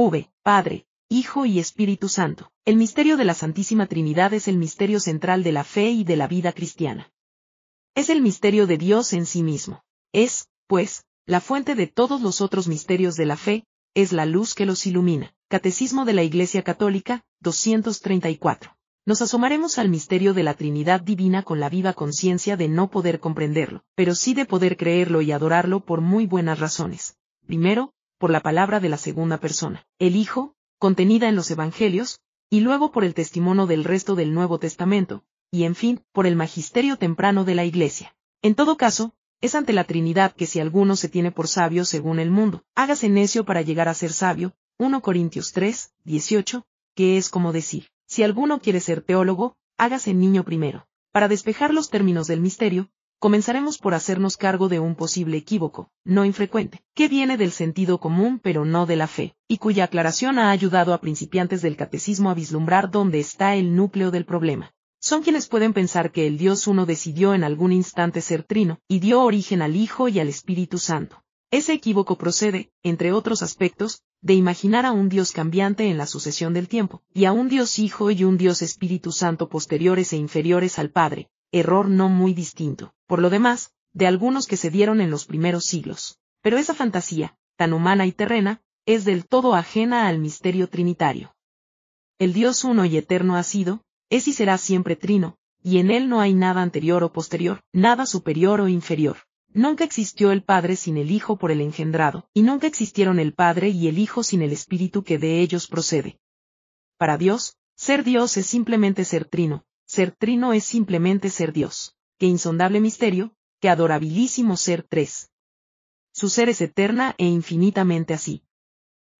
V, Padre, Hijo y Espíritu Santo. El misterio de la Santísima Trinidad es el misterio central de la fe y de la vida cristiana. Es el misterio de Dios en sí mismo. Es, pues, la fuente de todos los otros misterios de la fe, es la luz que los ilumina. Catecismo de la Iglesia Católica, 234. Nos asomaremos al misterio de la Trinidad Divina con la viva conciencia de no poder comprenderlo, pero sí de poder creerlo y adorarlo por muy buenas razones. Primero, por la palabra de la segunda persona, el Hijo, contenida en los Evangelios, y luego por el testimonio del resto del Nuevo Testamento, y en fin, por el magisterio temprano de la Iglesia. En todo caso, es ante la Trinidad que si alguno se tiene por sabio según el mundo, hágase necio para llegar a ser sabio, 1 Corintios 3, 18, que es como decir, si alguno quiere ser teólogo, hágase niño primero. Para despejar los términos del misterio, comenzaremos por hacernos cargo de un posible equívoco, no infrecuente, que viene del sentido común pero no de la fe, y cuya aclaración ha ayudado a principiantes del catecismo a vislumbrar dónde está el núcleo del problema. Son quienes pueden pensar que el Dios uno decidió en algún instante ser trino, y dio origen al Hijo y al Espíritu Santo. Ese equívoco procede, entre otros aspectos, de imaginar a un Dios cambiante en la sucesión del tiempo, y a un Dios Hijo y un Dios Espíritu Santo posteriores e inferiores al Padre, error no muy distinto, por lo demás, de algunos que se dieron en los primeros siglos. Pero esa fantasía, tan humana y terrena, es del todo ajena al misterio trinitario. El Dios uno y eterno ha sido, es y será siempre trino, y en él no hay nada anterior o posterior, nada superior o inferior. Nunca existió el Padre sin el Hijo por el engendrado, y nunca existieron el Padre y el Hijo sin el Espíritu que de ellos procede. Para Dios, ser Dios es simplemente ser trino, ser trino es simplemente ser Dios. Qué insondable misterio, qué adorabilísimo ser tres. Su ser es eterna e infinitamente así.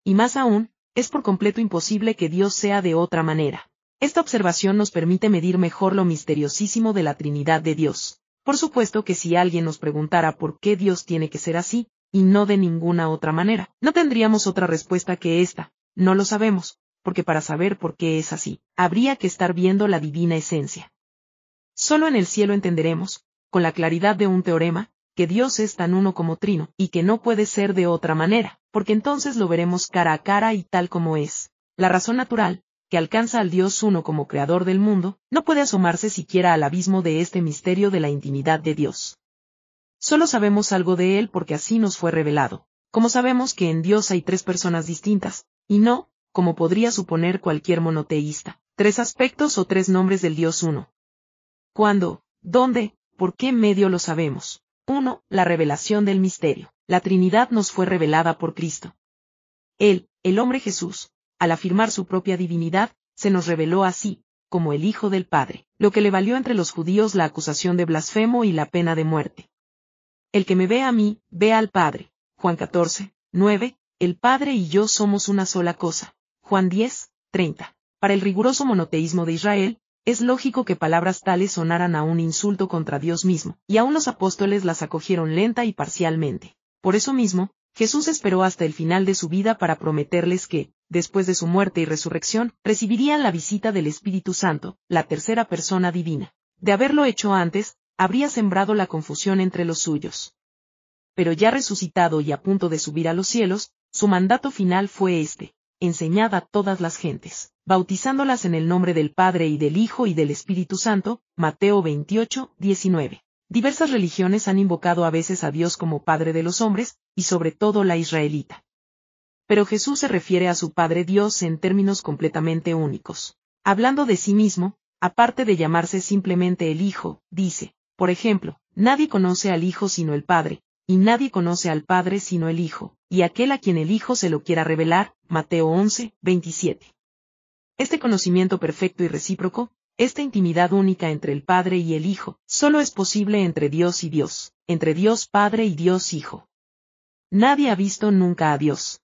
Y más aún, es por completo imposible que Dios sea de otra manera. Esta observación nos permite medir mejor lo misteriosísimo de la Trinidad de Dios. Por supuesto que si alguien nos preguntara por qué Dios tiene que ser así, y no de ninguna otra manera, no tendríamos otra respuesta que esta, no lo sabemos, porque para saber por qué es así, habría que estar viendo la divina esencia. Solo en el cielo entenderemos, con la claridad de un teorema, que Dios es tan uno como trino, y que no puede ser de otra manera, porque entonces lo veremos cara a cara y tal como es. La razón natural, que alcanza al Dios uno como creador del mundo, no puede asomarse siquiera al abismo de este misterio de la intimidad de Dios. Solo sabemos algo de él porque así nos fue revelado, como sabemos que en Dios hay tres personas distintas, y no, como podría suponer cualquier monoteísta, tres aspectos o tres nombres del Dios uno. ¿Cuándo? ¿Dónde? ¿Por qué medio lo sabemos? 1. La revelación del misterio. La Trinidad nos fue revelada por Cristo. Él, el hombre Jesús, al afirmar su propia divinidad, se nos reveló así, como el Hijo del Padre, lo que le valió entre los judíos la acusación de blasfemo y la pena de muerte. El que me ve a mí, ve al Padre. Juan 14, 9, el Padre y yo somos una sola cosa. Juan 10, 30. Para el riguroso monoteísmo de Israel, es lógico que palabras tales sonaran a un insulto contra Dios mismo, y aún los apóstoles las acogieron lenta y parcialmente. Por eso mismo, Jesús esperó hasta el final de su vida para prometerles que, después de su muerte y resurrección, recibirían la visita del Espíritu Santo, la tercera persona divina. De haberlo hecho antes, habría sembrado la confusión entre los suyos. Pero ya resucitado y a punto de subir a los cielos, su mandato final fue este enseñad a todas las gentes, bautizándolas en el nombre del Padre y del Hijo y del Espíritu Santo, Mateo 28, 19. Diversas religiones han invocado a veces a Dios como Padre de los hombres, y sobre todo la israelita. Pero Jesús se refiere a su Padre Dios en términos completamente únicos. Hablando de sí mismo, aparte de llamarse simplemente el Hijo, dice, por ejemplo, nadie conoce al Hijo sino el Padre, y nadie conoce al Padre sino el Hijo, y aquel a quien el Hijo se lo quiera revelar, Mateo 11, 27. Este conocimiento perfecto y recíproco, esta intimidad única entre el Padre y el Hijo, solo es posible entre Dios y Dios, entre Dios Padre y Dios Hijo. Nadie ha visto nunca a Dios.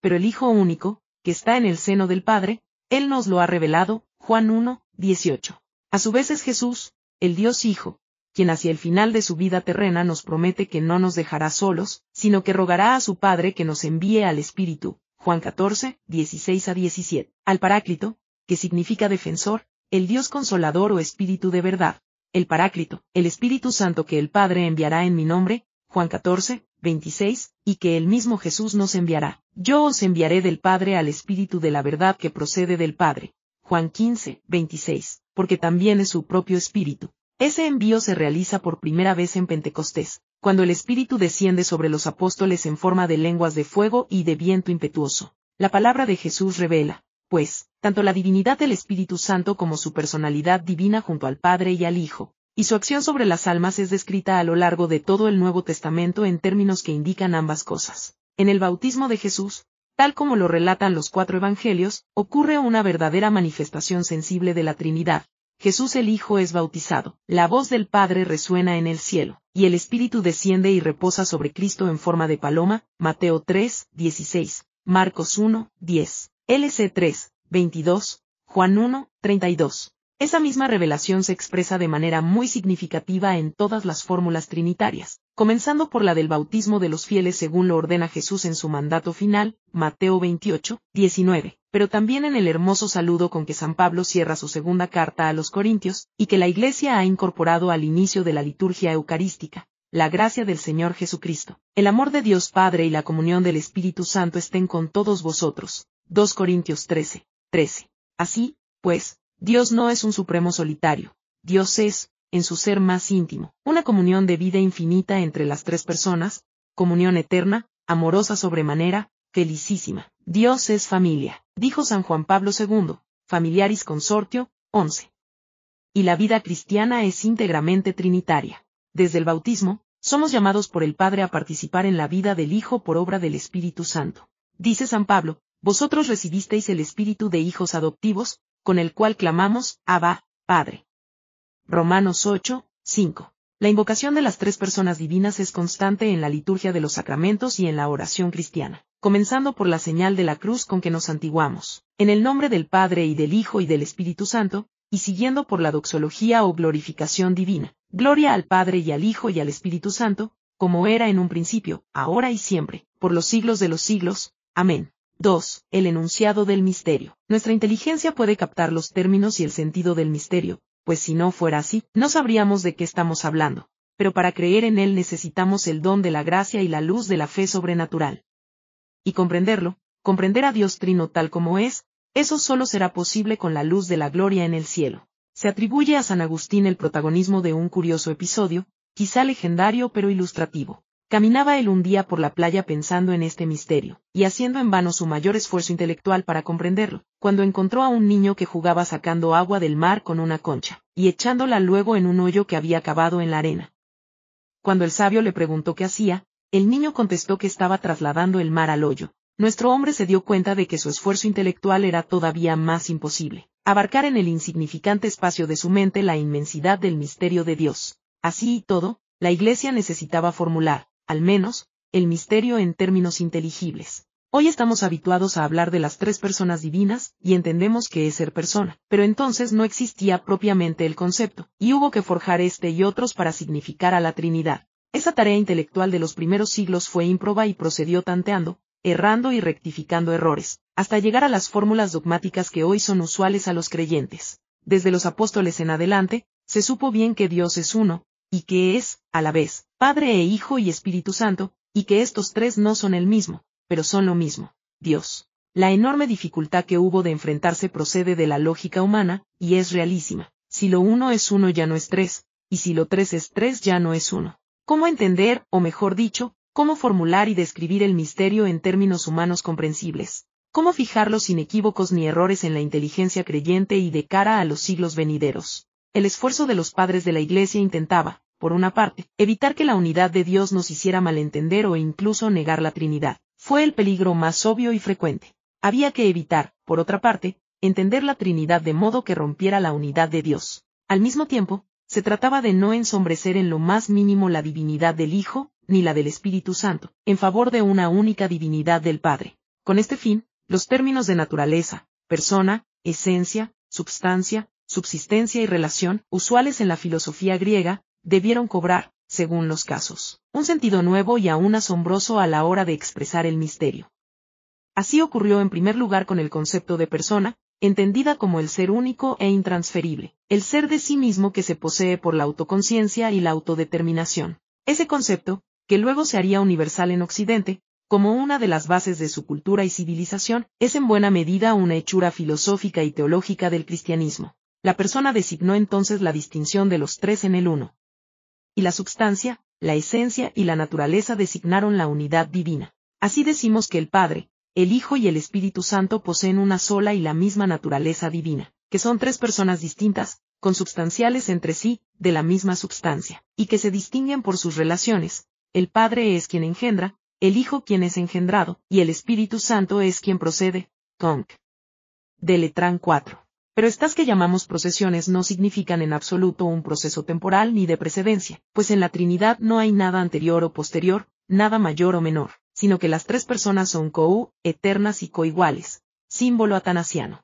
Pero el Hijo único, que está en el seno del Padre, Él nos lo ha revelado, Juan 1, 18. A su vez es Jesús, el Dios Hijo, quien hacia el final de su vida terrena nos promete que no nos dejará solos, sino que rogará a su Padre que nos envíe al Espíritu, Juan 14, 16 a 17, al Paráclito, que significa defensor, el Dios consolador o Espíritu de verdad, el Paráclito, el Espíritu Santo que el Padre enviará en mi nombre, Juan 14, 26, y que el mismo Jesús nos enviará. Yo os enviaré del Padre al Espíritu de la verdad que procede del Padre. Juan 15, 26, porque también es su propio Espíritu. Ese envío se realiza por primera vez en Pentecostés, cuando el Espíritu desciende sobre los apóstoles en forma de lenguas de fuego y de viento impetuoso. La palabra de Jesús revela, pues, tanto la divinidad del Espíritu Santo como su personalidad divina junto al Padre y al Hijo, y su acción sobre las almas es descrita a lo largo de todo el Nuevo Testamento en términos que indican ambas cosas. En el bautismo de Jesús, tal como lo relatan los cuatro evangelios, ocurre una verdadera manifestación sensible de la Trinidad. Jesús el Hijo es bautizado, la voz del Padre resuena en el cielo, y el Espíritu desciende y reposa sobre Cristo en forma de paloma, Mateo 3, 16, Marcos 1, 10, LC 3, 22, Juan 1, 32. Esa misma revelación se expresa de manera muy significativa en todas las fórmulas trinitarias, comenzando por la del bautismo de los fieles según lo ordena Jesús en su mandato final, Mateo 28, 19, pero también en el hermoso saludo con que San Pablo cierra su segunda carta a los Corintios, y que la Iglesia ha incorporado al inicio de la liturgia eucarística. La gracia del Señor Jesucristo, el amor de Dios Padre y la comunión del Espíritu Santo estén con todos vosotros. 2 Corintios 13, 13. Así, pues, Dios no es un supremo solitario, Dios es, en su ser más íntimo, una comunión de vida infinita entre las tres personas, comunión eterna, amorosa sobremanera, felicísima. Dios es familia, dijo San Juan Pablo II, Familiaris Consortio, 11. Y la vida cristiana es íntegramente trinitaria. Desde el bautismo, somos llamados por el Padre a participar en la vida del Hijo por obra del Espíritu Santo. Dice San Pablo, vosotros recibisteis el espíritu de hijos adoptivos, con el cual clamamos, Abba, Padre. Romanos 8, 5. La invocación de las tres personas divinas es constante en la liturgia de los sacramentos y en la oración cristiana, comenzando por la señal de la cruz con que nos antiguamos, en el nombre del Padre y del Hijo y del Espíritu Santo, y siguiendo por la doxología o glorificación divina. Gloria al Padre y al Hijo y al Espíritu Santo, como era en un principio, ahora y siempre, por los siglos de los siglos. Amén. 2. El enunciado del misterio. Nuestra inteligencia puede captar los términos y el sentido del misterio, pues si no fuera así, no sabríamos de qué estamos hablando. Pero para creer en él necesitamos el don de la gracia y la luz de la fe sobrenatural. Y comprenderlo, comprender a Dios Trino tal como es, eso solo será posible con la luz de la gloria en el cielo. Se atribuye a San Agustín el protagonismo de un curioso episodio, quizá legendario pero ilustrativo. Caminaba él un día por la playa pensando en este misterio, y haciendo en vano su mayor esfuerzo intelectual para comprenderlo, cuando encontró a un niño que jugaba sacando agua del mar con una concha, y echándola luego en un hoyo que había cavado en la arena. Cuando el sabio le preguntó qué hacía, el niño contestó que estaba trasladando el mar al hoyo. Nuestro hombre se dio cuenta de que su esfuerzo intelectual era todavía más imposible, abarcar en el insignificante espacio de su mente la inmensidad del misterio de Dios. Así y todo, la Iglesia necesitaba formular, al menos, el misterio en términos inteligibles. Hoy estamos habituados a hablar de las tres personas divinas, y entendemos que es ser persona, pero entonces no existía propiamente el concepto, y hubo que forjar este y otros para significar a la Trinidad. Esa tarea intelectual de los primeros siglos fue ímproba y procedió tanteando, errando y rectificando errores, hasta llegar a las fórmulas dogmáticas que hoy son usuales a los creyentes. Desde los apóstoles en adelante, se supo bien que Dios es uno, y que es, a la vez, Padre e Hijo y Espíritu Santo, y que estos tres no son el mismo, pero son lo mismo, Dios. La enorme dificultad que hubo de enfrentarse procede de la lógica humana, y es realísima. Si lo uno es uno ya no es tres, y si lo tres es tres ya no es uno. ¿Cómo entender, o mejor dicho, cómo formular y describir el misterio en términos humanos comprensibles? ¿Cómo fijarlo sin equívocos ni errores en la inteligencia creyente y de cara a los siglos venideros? El esfuerzo de los padres de la Iglesia intentaba, por una parte, evitar que la unidad de Dios nos hiciera malentender o incluso negar la Trinidad. Fue el peligro más obvio y frecuente. Había que evitar, por otra parte, entender la Trinidad de modo que rompiera la unidad de Dios. Al mismo tiempo, se trataba de no ensombrecer en lo más mínimo la divinidad del Hijo, ni la del Espíritu Santo, en favor de una única divinidad del Padre. Con este fin, los términos de naturaleza, persona, esencia, substancia, subsistencia y relación, usuales en la filosofía griega, debieron cobrar, según los casos, un sentido nuevo y aún asombroso a la hora de expresar el misterio. Así ocurrió en primer lugar con el concepto de persona, entendida como el ser único e intransferible, el ser de sí mismo que se posee por la autoconciencia y la autodeterminación. Ese concepto, que luego se haría universal en Occidente, como una de las bases de su cultura y civilización, es en buena medida una hechura filosófica y teológica del cristianismo. La persona designó entonces la distinción de los tres en el uno. Y la substancia, la esencia y la naturaleza designaron la unidad divina. Así decimos que el Padre, el Hijo y el Espíritu Santo poseen una sola y la misma naturaleza divina, que son tres personas distintas, consubstanciales entre sí, de la misma substancia, y que se distinguen por sus relaciones. El Padre es quien engendra, el Hijo quien es engendrado, y el Espíritu Santo es quien procede. Conc. De Letrán 4. Pero estas que llamamos procesiones no significan en absoluto un proceso temporal ni de precedencia, pues en la Trinidad no hay nada anterior o posterior, nada mayor o menor, sino que las tres personas son co eternas y coiguales, símbolo atanasiano.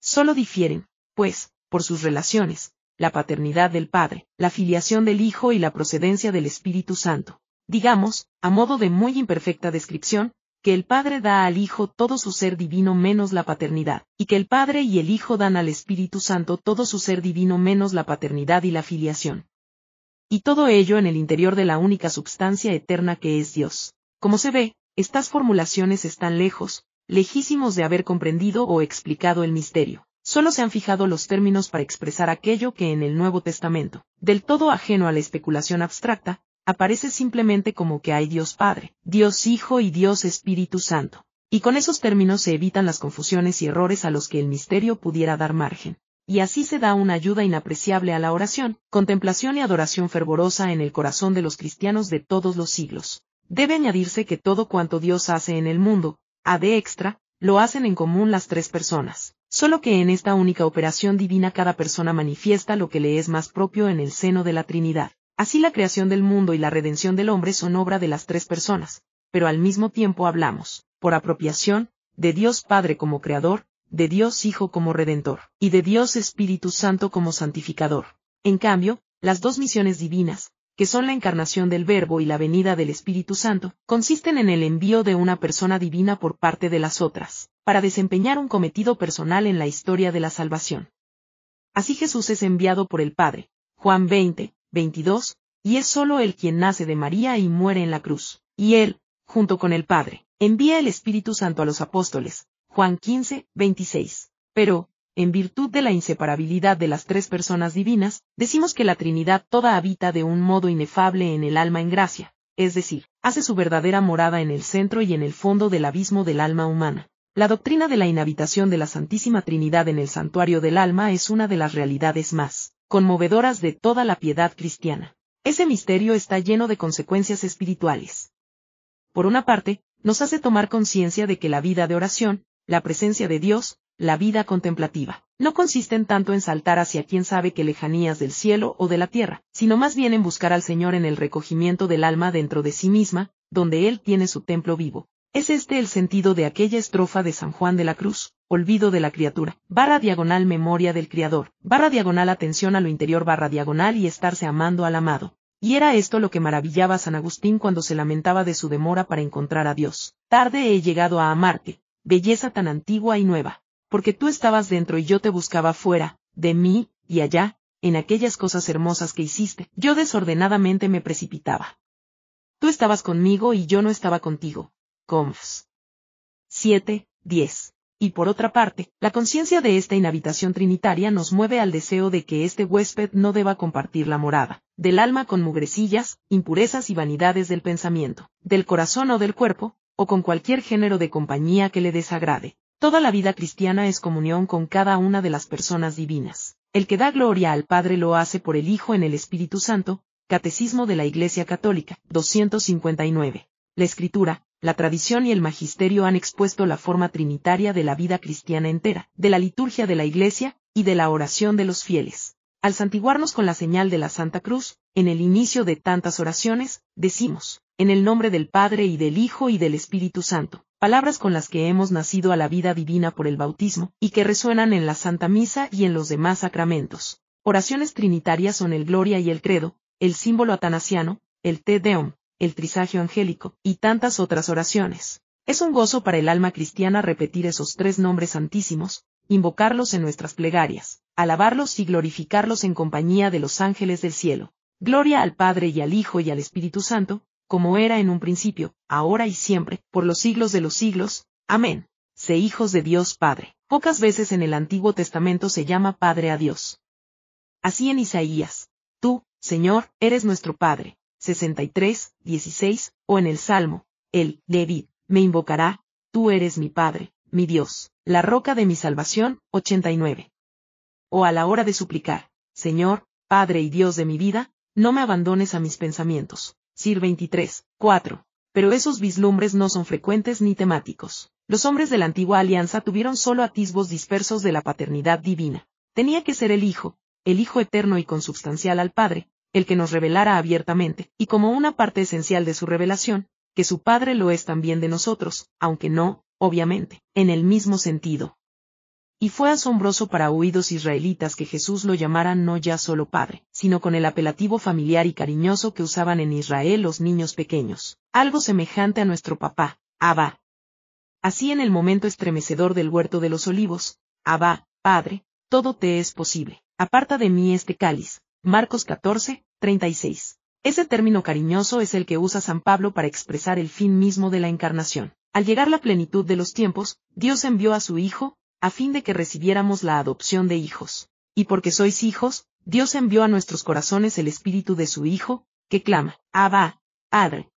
Solo difieren, pues, por sus relaciones, la paternidad del Padre, la filiación del Hijo y la procedencia del Espíritu Santo. Digamos, a modo de muy imperfecta descripción, que el Padre da al Hijo todo su ser divino menos la paternidad, y que el Padre y el Hijo dan al Espíritu Santo todo su ser divino menos la paternidad y la filiación. Y todo ello en el interior de la única substancia eterna que es Dios. Como se ve, estas formulaciones están lejos, lejísimos de haber comprendido o explicado el misterio. Solo se han fijado los términos para expresar aquello que en el Nuevo Testamento, del todo ajeno a la especulación abstracta, aparece simplemente como que hay Dios Padre, Dios Hijo y Dios Espíritu Santo. Y con esos términos se evitan las confusiones y errores a los que el misterio pudiera dar margen. Y así se da una ayuda inapreciable a la oración, contemplación y adoración fervorosa en el corazón de los cristianos de todos los siglos. Debe añadirse que todo cuanto Dios hace en el mundo, a de extra, lo hacen en común las tres personas. Solo que en esta única operación divina cada persona manifiesta lo que le es más propio en el seno de la Trinidad. Así la creación del mundo y la redención del hombre son obra de las tres personas, pero al mismo tiempo hablamos, por apropiación, de Dios Padre como Creador, de Dios Hijo como Redentor, y de Dios Espíritu Santo como Santificador. En cambio, las dos misiones divinas, que son la encarnación del Verbo y la venida del Espíritu Santo, consisten en el envío de una persona divina por parte de las otras, para desempeñar un cometido personal en la historia de la salvación. Así Jesús es enviado por el Padre, Juan 20, 22, y es solo él quien nace de María y muere en la cruz. Y él, junto con el Padre, envía el Espíritu Santo a los apóstoles. Juan 15, 26. Pero, en virtud de la inseparabilidad de las tres personas divinas, decimos que la Trinidad toda habita de un modo inefable en el alma en gracia, es decir, hace su verdadera morada en el centro y en el fondo del abismo del alma humana. La doctrina de la inhabitación de la Santísima Trinidad en el santuario del alma es una de las realidades más conmovedoras de toda la piedad cristiana. Ese misterio está lleno de consecuencias espirituales. Por una parte, nos hace tomar conciencia de que la vida de oración, la presencia de Dios, la vida contemplativa, no consisten tanto en saltar hacia quien sabe qué lejanías del cielo o de la tierra, sino más bien en buscar al Señor en el recogimiento del alma dentro de sí misma, donde Él tiene su templo vivo. Es este el sentido de aquella estrofa de San Juan de la Cruz, olvido de la criatura, barra diagonal memoria del Criador, barra diagonal atención a lo interior barra diagonal y estarse amando al amado. Y era esto lo que maravillaba a San Agustín cuando se lamentaba de su demora para encontrar a Dios. Tarde he llegado a amarte, belleza tan antigua y nueva, porque tú estabas dentro y yo te buscaba fuera, de mí, y allá, en aquellas cosas hermosas que hiciste, yo desordenadamente me precipitaba. Tú estabas conmigo y yo no estaba contigo. Confs. 7, 10. Y por otra parte, la conciencia de esta inhabitación trinitaria nos mueve al deseo de que este huésped no deba compartir la morada, del alma con mugrecillas, impurezas y vanidades del pensamiento, del corazón o del cuerpo, o con cualquier género de compañía que le desagrade. Toda la vida cristiana es comunión con cada una de las personas divinas. El que da gloria al Padre lo hace por el Hijo en el Espíritu Santo, Catecismo de la Iglesia Católica, 259. La Escritura, la tradición y el magisterio han expuesto la forma trinitaria de la vida cristiana entera, de la liturgia de la Iglesia, y de la oración de los fieles. Al santiguarnos con la señal de la Santa Cruz, en el inicio de tantas oraciones, decimos, en el nombre del Padre y del Hijo y del Espíritu Santo, palabras con las que hemos nacido a la vida divina por el bautismo, y que resuenan en la Santa Misa y en los demás sacramentos. Oraciones trinitarias son el Gloria y el Credo, el símbolo atanasiano, el Te Deum, el trisagio angélico, y tantas otras oraciones. Es un gozo para el alma cristiana repetir esos tres nombres santísimos, invocarlos en nuestras plegarias, alabarlos y glorificarlos en compañía de los ángeles del cielo. Gloria al Padre y al Hijo y al Espíritu Santo, como era en un principio, ahora y siempre, por los siglos de los siglos. Amén. Sé hijos de Dios Padre. Pocas veces en el Antiguo Testamento se llama Padre a Dios. Así en Isaías. Tú, Señor, eres nuestro Padre. 63, 16, o en el Salmo, el, David, me invocará, tú eres mi Padre, mi Dios, la roca de mi salvación, 89. O a la hora de suplicar, Señor, Padre y Dios de mi vida, no me abandones a mis pensamientos. Sir 23, 4. Pero esos vislumbres no son frecuentes ni temáticos. Los hombres de la antigua alianza tuvieron solo atisbos dispersos de la paternidad divina. Tenía que ser el Hijo, el Hijo eterno y consubstancial al Padre, el que nos revelara abiertamente, y como una parte esencial de su revelación, que su Padre lo es también de nosotros, aunque no, obviamente, en el mismo sentido. Y fue asombroso para oídos israelitas que Jesús lo llamara no ya solo Padre, sino con el apelativo familiar y cariñoso que usaban en Israel los niños pequeños, algo semejante a nuestro papá, Abba. Así en el momento estremecedor del huerto de los olivos, Abba, Padre, todo te es posible, aparta de mí este cáliz. Marcos 14, 36. Ese término cariñoso es el que usa San Pablo para expresar el fin mismo de la encarnación. Al llegar la plenitud de los tiempos, Dios envió a su Hijo, a fin de que recibiéramos la adopción de hijos. Y porque sois hijos, Dios envió a nuestros corazones el espíritu de su Hijo, que clama, Abba, Padre.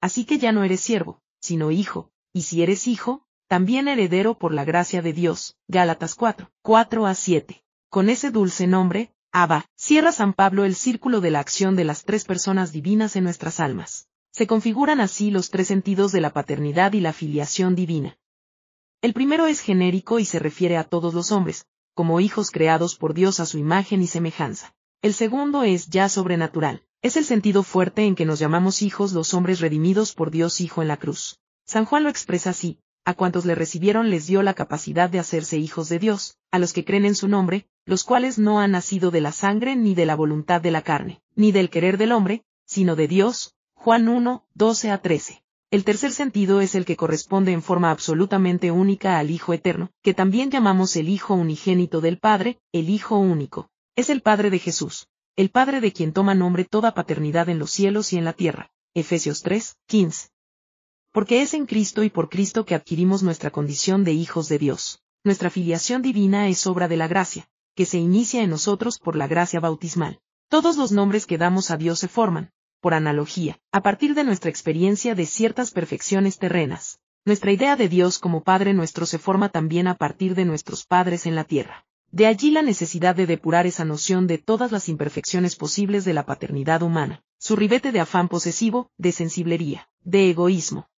Así que ya no eres siervo, sino hijo, y si eres hijo, también heredero por la gracia de Dios. Gálatas 4, 4 a 7. Con ese dulce nombre, Abba, cierra San Pablo el círculo de la acción de las tres personas divinas en nuestras almas. Se configuran así los tres sentidos de la paternidad y la filiación divina. El primero es genérico y se refiere a todos los hombres, como hijos creados por Dios a su imagen y semejanza. El segundo es ya sobrenatural. Es el sentido fuerte en que nos llamamos hijos los hombres redimidos por Dios Hijo en la cruz. San Juan lo expresa así, a cuantos le recibieron les dio la capacidad de hacerse hijos de Dios, a los que creen en su nombre, los cuales no han nacido de la sangre ni de la voluntad de la carne, ni del querer del hombre, sino de Dios. Juan 1, 12 a 13. El tercer sentido es el que corresponde en forma absolutamente única al Hijo Eterno, que también llamamos el Hijo unigénito del Padre, el Hijo único. Es el Padre de Jesús, el Padre de quien toma nombre toda paternidad en los cielos y en la tierra. Efesios 3, 15 porque es en Cristo y por Cristo que adquirimos nuestra condición de hijos de Dios. Nuestra filiación divina es obra de la gracia, que se inicia en nosotros por la gracia bautismal. Todos los nombres que damos a Dios se forman, por analogía, a partir de nuestra experiencia de ciertas perfecciones terrenas. Nuestra idea de Dios como Padre nuestro se forma también a partir de nuestros padres en la tierra. De allí la necesidad de depurar esa noción de todas las imperfecciones posibles de la paternidad humana, su ribete de afán posesivo, de sensiblería, de egoísmo,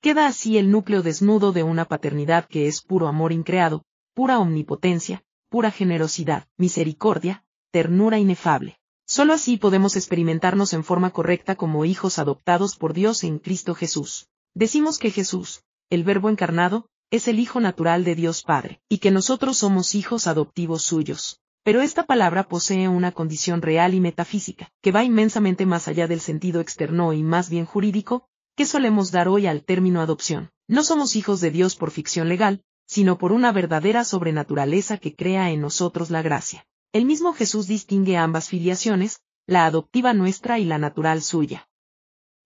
Queda así el núcleo desnudo de una paternidad que es puro amor increado, pura omnipotencia, pura generosidad, misericordia, ternura inefable. Solo así podemos experimentarnos en forma correcta como hijos adoptados por Dios en Cristo Jesús. Decimos que Jesús, el Verbo encarnado, es el Hijo natural de Dios Padre, y que nosotros somos hijos adoptivos suyos. Pero esta palabra posee una condición real y metafísica, que va inmensamente más allá del sentido externo y más bien jurídico, ¿Qué solemos dar hoy al término adopción? No somos hijos de Dios por ficción legal, sino por una verdadera sobrenaturaleza que crea en nosotros la gracia. El mismo Jesús distingue ambas filiaciones, la adoptiva nuestra y la natural suya.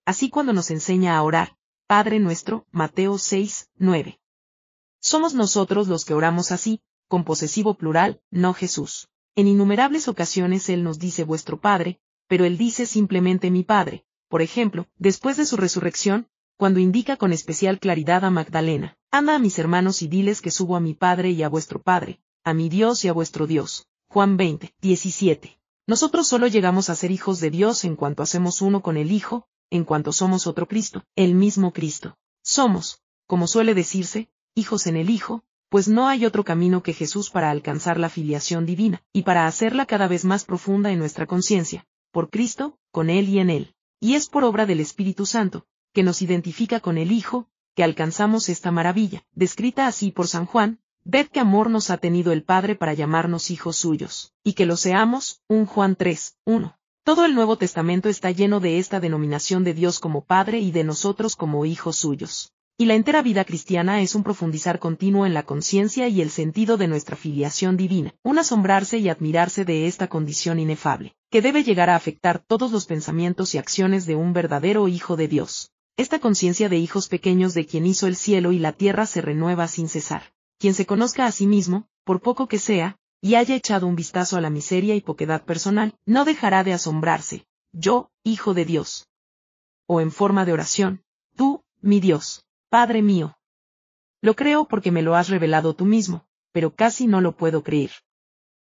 Así cuando nos enseña a orar, Padre nuestro, Mateo 6, 9. Somos nosotros los que oramos así, con posesivo plural, no Jesús. En innumerables ocasiones Él nos dice vuestro Padre, pero Él dice simplemente mi Padre, por ejemplo, después de su resurrección, cuando indica con especial claridad a Magdalena, anda a mis hermanos y diles que subo a mi Padre y a vuestro Padre, a mi Dios y a vuestro Dios. Juan 20, 17. Nosotros solo llegamos a ser hijos de Dios en cuanto hacemos uno con el Hijo, en cuanto somos otro Cristo, el mismo Cristo. Somos, como suele decirse, hijos en el Hijo, pues no hay otro camino que Jesús para alcanzar la filiación divina, y para hacerla cada vez más profunda en nuestra conciencia, por Cristo, con Él y en Él y es por obra del Espíritu Santo, que nos identifica con el Hijo, que alcanzamos esta maravilla, descrita así por San Juan, ved qué amor nos ha tenido el Padre para llamarnos hijos suyos, y que lo seamos, 1 Juan 3, 1. Todo el Nuevo Testamento está lleno de esta denominación de Dios como Padre y de nosotros como hijos suyos. Y la entera vida cristiana es un profundizar continuo en la conciencia y el sentido de nuestra filiación divina, un asombrarse y admirarse de esta condición inefable, que debe llegar a afectar todos los pensamientos y acciones de un verdadero Hijo de Dios. Esta conciencia de hijos pequeños de quien hizo el cielo y la tierra se renueva sin cesar. Quien se conozca a sí mismo, por poco que sea, y haya echado un vistazo a la miseria y poquedad personal, no dejará de asombrarse. Yo, Hijo de Dios. O en forma de oración, tú, mi Dios. Padre mío. Lo creo porque me lo has revelado tú mismo, pero casi no lo puedo creer.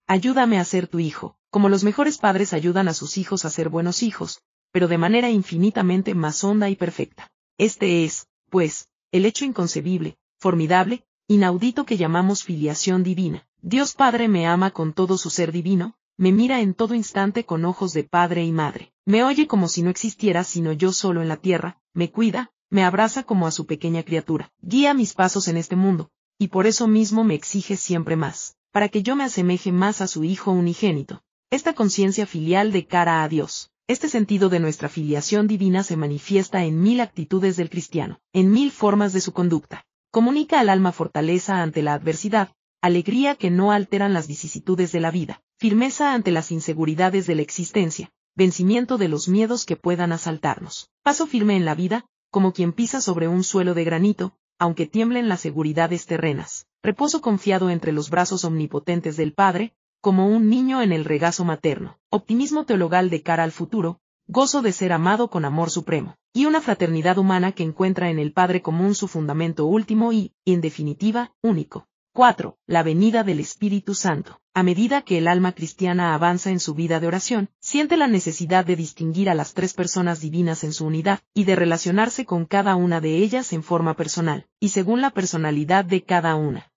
Ayúdame a ser tu hijo, como los mejores padres ayudan a sus hijos a ser buenos hijos, pero de manera infinitamente más honda y perfecta. Este es, pues, el hecho inconcebible, formidable, inaudito que llamamos filiación divina. Dios Padre me ama con todo su ser divino, me mira en todo instante con ojos de padre y madre, me oye como si no existiera sino yo solo en la tierra, me cuida, me abraza como a su pequeña criatura, guía mis pasos en este mundo, y por eso mismo me exige siempre más, para que yo me asemeje más a su Hijo unigénito. Esta conciencia filial de cara a Dios, este sentido de nuestra filiación divina se manifiesta en mil actitudes del cristiano, en mil formas de su conducta. Comunica al alma fortaleza ante la adversidad, alegría que no alteran las vicisitudes de la vida, firmeza ante las inseguridades de la existencia, vencimiento de los miedos que puedan asaltarnos, paso firme en la vida, como quien pisa sobre un suelo de granito, aunque tiemblen las seguridades terrenas, reposo confiado entre los brazos omnipotentes del Padre, como un niño en el regazo materno, optimismo teologal de cara al futuro, gozo de ser amado con amor supremo, y una fraternidad humana que encuentra en el Padre común su fundamento último y, en definitiva, único. 4. La venida del Espíritu Santo. A medida que el alma cristiana avanza en su vida de oración, siente la necesidad de distinguir a las tres personas divinas en su unidad, y de relacionarse con cada una de ellas en forma personal, y según la personalidad de cada una.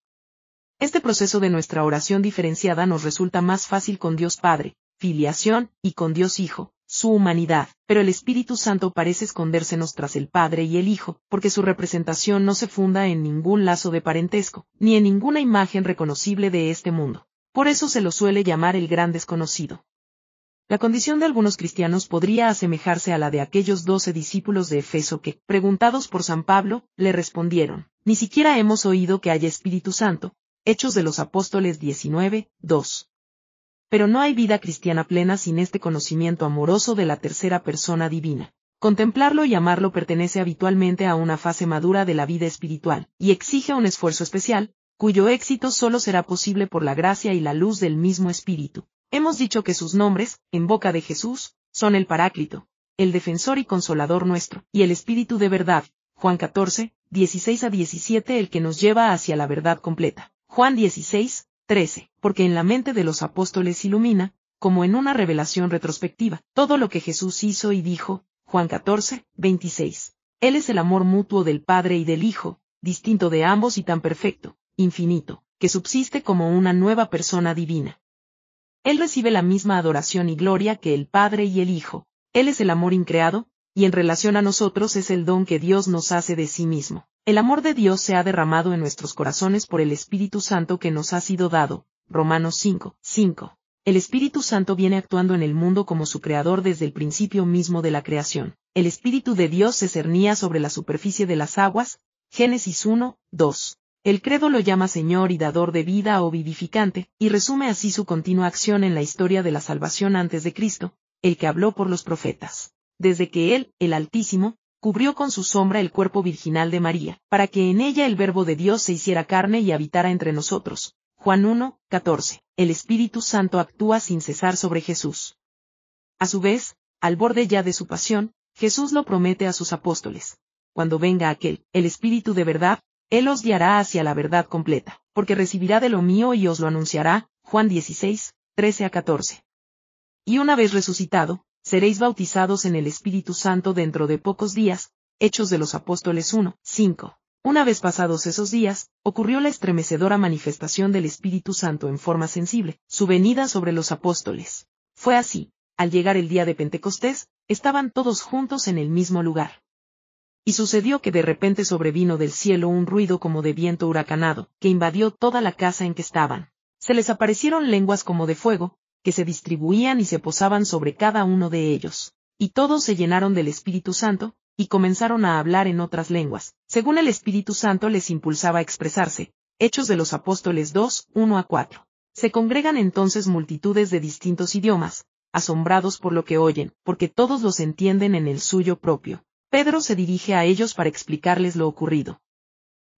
Este proceso de nuestra oración diferenciada nos resulta más fácil con Dios Padre, filiación, y con Dios Hijo, su humanidad, pero el Espíritu Santo parece escondérsenos tras el Padre y el Hijo, porque su representación no se funda en ningún lazo de parentesco, ni en ninguna imagen reconocible de este mundo. Por eso se lo suele llamar el gran desconocido. La condición de algunos cristianos podría asemejarse a la de aquellos doce discípulos de Efeso que, preguntados por San Pablo, le respondieron, ni siquiera hemos oído que haya Espíritu Santo. Hechos de los Apóstoles 19, 2. Pero no hay vida cristiana plena sin este conocimiento amoroso de la tercera persona divina. Contemplarlo y amarlo pertenece habitualmente a una fase madura de la vida espiritual, y exige un esfuerzo especial, cuyo éxito solo será posible por la gracia y la luz del mismo Espíritu. Hemos dicho que sus nombres, en boca de Jesús, son el Paráclito, el defensor y consolador nuestro, y el Espíritu de verdad, Juan 14, 16 a 17 el que nos lleva hacia la verdad completa. Juan 16, 13, porque en la mente de los apóstoles ilumina, como en una revelación retrospectiva, todo lo que Jesús hizo y dijo, Juan 14, 26. Él es el amor mutuo del Padre y del Hijo, distinto de ambos y tan perfecto, infinito, que subsiste como una nueva persona divina. Él recibe la misma adoración y gloria que el Padre y el Hijo, Él es el amor increado, y en relación a nosotros es el don que Dios nos hace de sí mismo. El amor de Dios se ha derramado en nuestros corazones por el Espíritu Santo que nos ha sido dado. Romanos 5, 5. El Espíritu Santo viene actuando en el mundo como su creador desde el principio mismo de la creación. El Espíritu de Dios se cernía sobre la superficie de las aguas. Génesis 1, 2. El credo lo llama Señor y dador de vida o vivificante, y resume así su continua acción en la historia de la salvación antes de Cristo, el que habló por los profetas. Desde que Él, el Altísimo, cubrió con su sombra el cuerpo virginal de María, para que en ella el Verbo de Dios se hiciera carne y habitara entre nosotros. Juan 1, 14. El Espíritu Santo actúa sin cesar sobre Jesús. A su vez, al borde ya de su pasión, Jesús lo promete a sus apóstoles. Cuando venga aquel, el Espíritu de verdad, Él os guiará hacia la verdad completa, porque recibirá de lo mío y os lo anunciará. Juan 16, 13 a 14. Y una vez resucitado, seréis bautizados en el Espíritu Santo dentro de pocos días, Hechos de los Apóstoles 1, 5. Una vez pasados esos días, ocurrió la estremecedora manifestación del Espíritu Santo en forma sensible, su venida sobre los apóstoles. Fue así, al llegar el día de Pentecostés, estaban todos juntos en el mismo lugar. Y sucedió que de repente sobrevino del cielo un ruido como de viento huracanado, que invadió toda la casa en que estaban. Se les aparecieron lenguas como de fuego, que se distribuían y se posaban sobre cada uno de ellos. Y todos se llenaron del Espíritu Santo, y comenzaron a hablar en otras lenguas, según el Espíritu Santo les impulsaba a expresarse. Hechos de los Apóstoles 2, 1 a 4. Se congregan entonces multitudes de distintos idiomas, asombrados por lo que oyen, porque todos los entienden en el suyo propio. Pedro se dirige a ellos para explicarles lo ocurrido.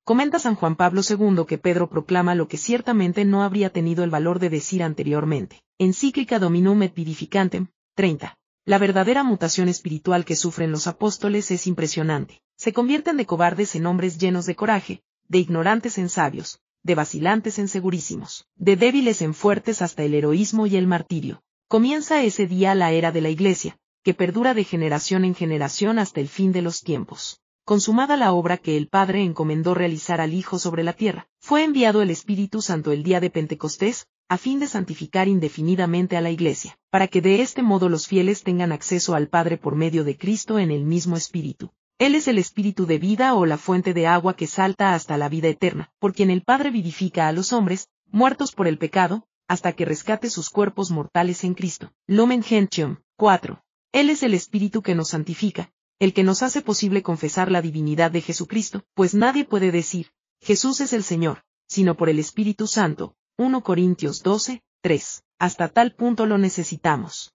Comenta San Juan Pablo II que Pedro proclama lo que ciertamente no habría tenido el valor de decir anteriormente. Encíclica Dominum et Vivificantem, 30. La verdadera mutación espiritual que sufren los apóstoles es impresionante. Se convierten de cobardes en hombres llenos de coraje, de ignorantes en sabios, de vacilantes en segurísimos, de débiles en fuertes hasta el heroísmo y el martirio. Comienza ese día la era de la Iglesia, que perdura de generación en generación hasta el fin de los tiempos. Consumada la obra que el Padre encomendó realizar al Hijo sobre la tierra, fue enviado el Espíritu Santo el día de Pentecostés, a fin de santificar indefinidamente a la Iglesia, para que de este modo los fieles tengan acceso al Padre por medio de Cristo en el mismo Espíritu. Él es el Espíritu de vida o la fuente de agua que salta hasta la vida eterna, por quien el Padre vivifica a los hombres, muertos por el pecado, hasta que rescate sus cuerpos mortales en Cristo. Lumen Gentium 4. Él es el Espíritu que nos santifica, el que nos hace posible confesar la divinidad de Jesucristo, pues nadie puede decir, Jesús es el Señor, sino por el Espíritu Santo. 1 Corintios 12, 3. Hasta tal punto lo necesitamos.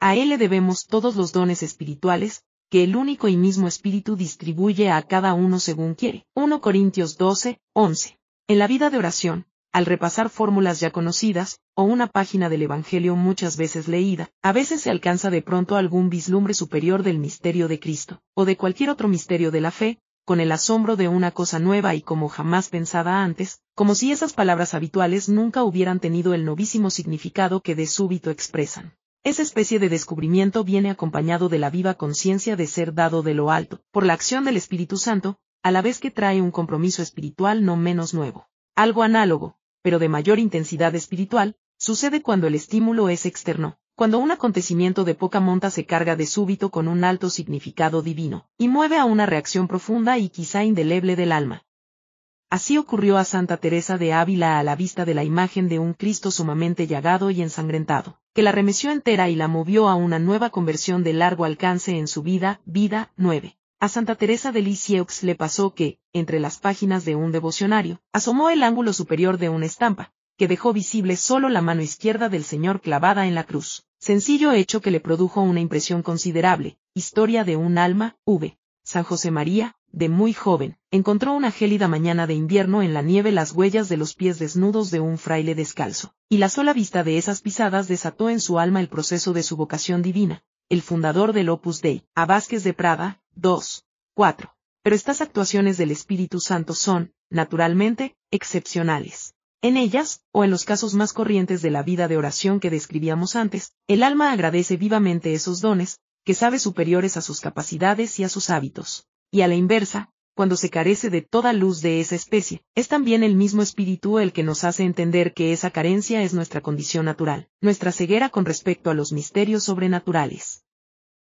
A Él le debemos todos los dones espirituales, que el único y mismo Espíritu distribuye a cada uno según quiere. 1 Corintios 12, 11. En la vida de oración, al repasar fórmulas ya conocidas, o una página del Evangelio muchas veces leída, a veces se alcanza de pronto algún vislumbre superior del misterio de Cristo, o de cualquier otro misterio de la fe, con el asombro de una cosa nueva y como jamás pensada antes, como si esas palabras habituales nunca hubieran tenido el novísimo significado que de súbito expresan. Esa especie de descubrimiento viene acompañado de la viva conciencia de ser dado de lo alto, por la acción del Espíritu Santo, a la vez que trae un compromiso espiritual no menos nuevo. Algo análogo, pero de mayor intensidad espiritual, sucede cuando el estímulo es externo, cuando un acontecimiento de poca monta se carga de súbito con un alto significado divino, y mueve a una reacción profunda y quizá indeleble del alma. Así ocurrió a Santa Teresa de Ávila a la vista de la imagen de un Cristo sumamente llagado y ensangrentado, que la remeció entera y la movió a una nueva conversión de largo alcance en su vida, vida 9. A Santa Teresa de Lisieux le pasó que, entre las páginas de un devocionario, asomó el ángulo superior de una estampa, que dejó visible solo la mano izquierda del Señor clavada en la cruz. Sencillo hecho que le produjo una impresión considerable. Historia de un alma, V. San José María, de muy joven, encontró una gélida mañana de invierno en la nieve las huellas de los pies desnudos de un fraile descalzo, y la sola vista de esas pisadas desató en su alma el proceso de su vocación divina, el fundador del Opus Dei, a Vázquez de Prada, 2, 4. Pero estas actuaciones del Espíritu Santo son, naturalmente, excepcionales. En ellas, o en los casos más corrientes de la vida de oración que describíamos antes, el alma agradece vivamente esos dones, que sabe superiores a sus capacidades y a sus hábitos. Y a la inversa, cuando se carece de toda luz de esa especie, es también el mismo espíritu el que nos hace entender que esa carencia es nuestra condición natural, nuestra ceguera con respecto a los misterios sobrenaturales.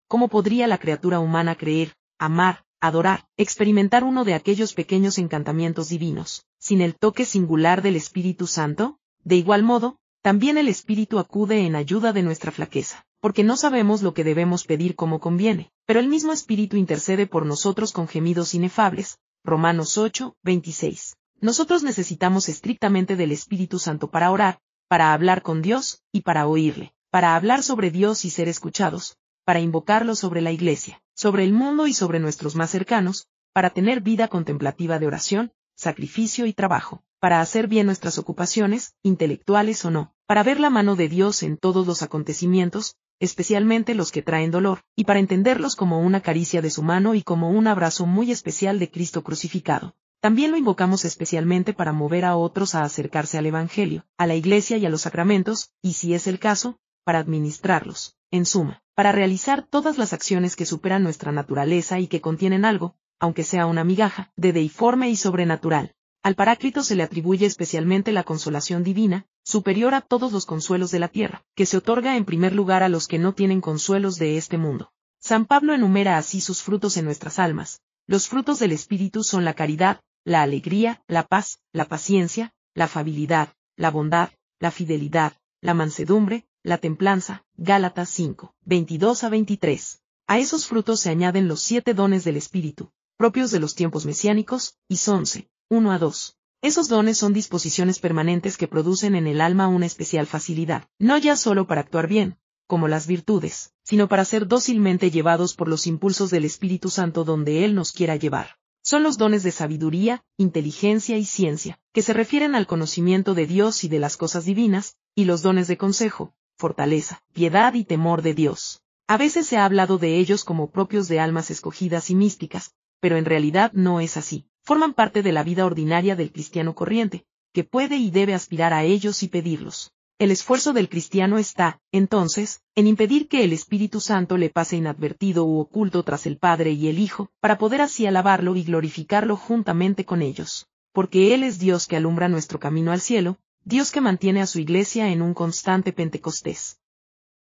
¿Cómo podría la criatura humana creer, amar, adorar, experimentar uno de aquellos pequeños encantamientos divinos, sin el toque singular del Espíritu Santo? De igual modo, también el Espíritu acude en ayuda de nuestra flaqueza, porque no sabemos lo que debemos pedir como conviene, pero el mismo Espíritu intercede por nosotros con gemidos inefables. Romanos 8, 26. Nosotros necesitamos estrictamente del Espíritu Santo para orar, para hablar con Dios, y para oírle, para hablar sobre Dios y ser escuchados, para invocarlo sobre la Iglesia, sobre el mundo y sobre nuestros más cercanos, para tener vida contemplativa de oración, sacrificio y trabajo, para hacer bien nuestras ocupaciones, intelectuales o no, para ver la mano de Dios en todos los acontecimientos, especialmente los que traen dolor, y para entenderlos como una caricia de su mano y como un abrazo muy especial de Cristo crucificado. También lo invocamos especialmente para mover a otros a acercarse al Evangelio, a la Iglesia y a los sacramentos, y si es el caso, para administrarlos. En suma, para realizar todas las acciones que superan nuestra naturaleza y que contienen algo, aunque sea una migaja, de deiforme y sobrenatural. Al Paráclito se le atribuye especialmente la consolación divina, superior a todos los consuelos de la tierra, que se otorga en primer lugar a los que no tienen consuelos de este mundo. San Pablo enumera así sus frutos en nuestras almas. Los frutos del Espíritu son la caridad, la alegría, la paz, la paciencia, la afabilidad, la bondad, la fidelidad, la mansedumbre, la templanza. Gálatas 5, 22 a 23. A esos frutos se añaden los siete dones del Espíritu, propios de los tiempos mesiánicos, y 11, 1 a 2. Esos dones son disposiciones permanentes que producen en el alma una especial facilidad, no ya solo para actuar bien, como las virtudes, sino para ser dócilmente llevados por los impulsos del Espíritu Santo donde Él nos quiera llevar. Son los dones de sabiduría, inteligencia y ciencia, que se refieren al conocimiento de Dios y de las cosas divinas, y los dones de consejo, fortaleza, piedad y temor de Dios. A veces se ha hablado de ellos como propios de almas escogidas y místicas, pero en realidad no es así forman parte de la vida ordinaria del cristiano corriente, que puede y debe aspirar a ellos y pedirlos. El esfuerzo del cristiano está, entonces, en impedir que el Espíritu Santo le pase inadvertido u oculto tras el Padre y el Hijo, para poder así alabarlo y glorificarlo juntamente con ellos. Porque Él es Dios que alumbra nuestro camino al cielo, Dios que mantiene a su iglesia en un constante Pentecostés.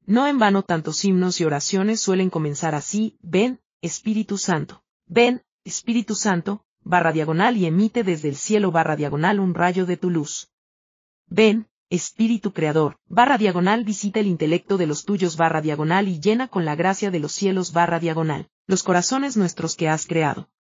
No en vano tantos himnos y oraciones suelen comenzar así, ven, Espíritu Santo. Ven, Espíritu Santo, barra diagonal y emite desde el cielo barra diagonal un rayo de tu luz. Ven, Espíritu Creador, barra diagonal visita el intelecto de los tuyos barra diagonal y llena con la gracia de los cielos barra diagonal, los corazones nuestros que has creado.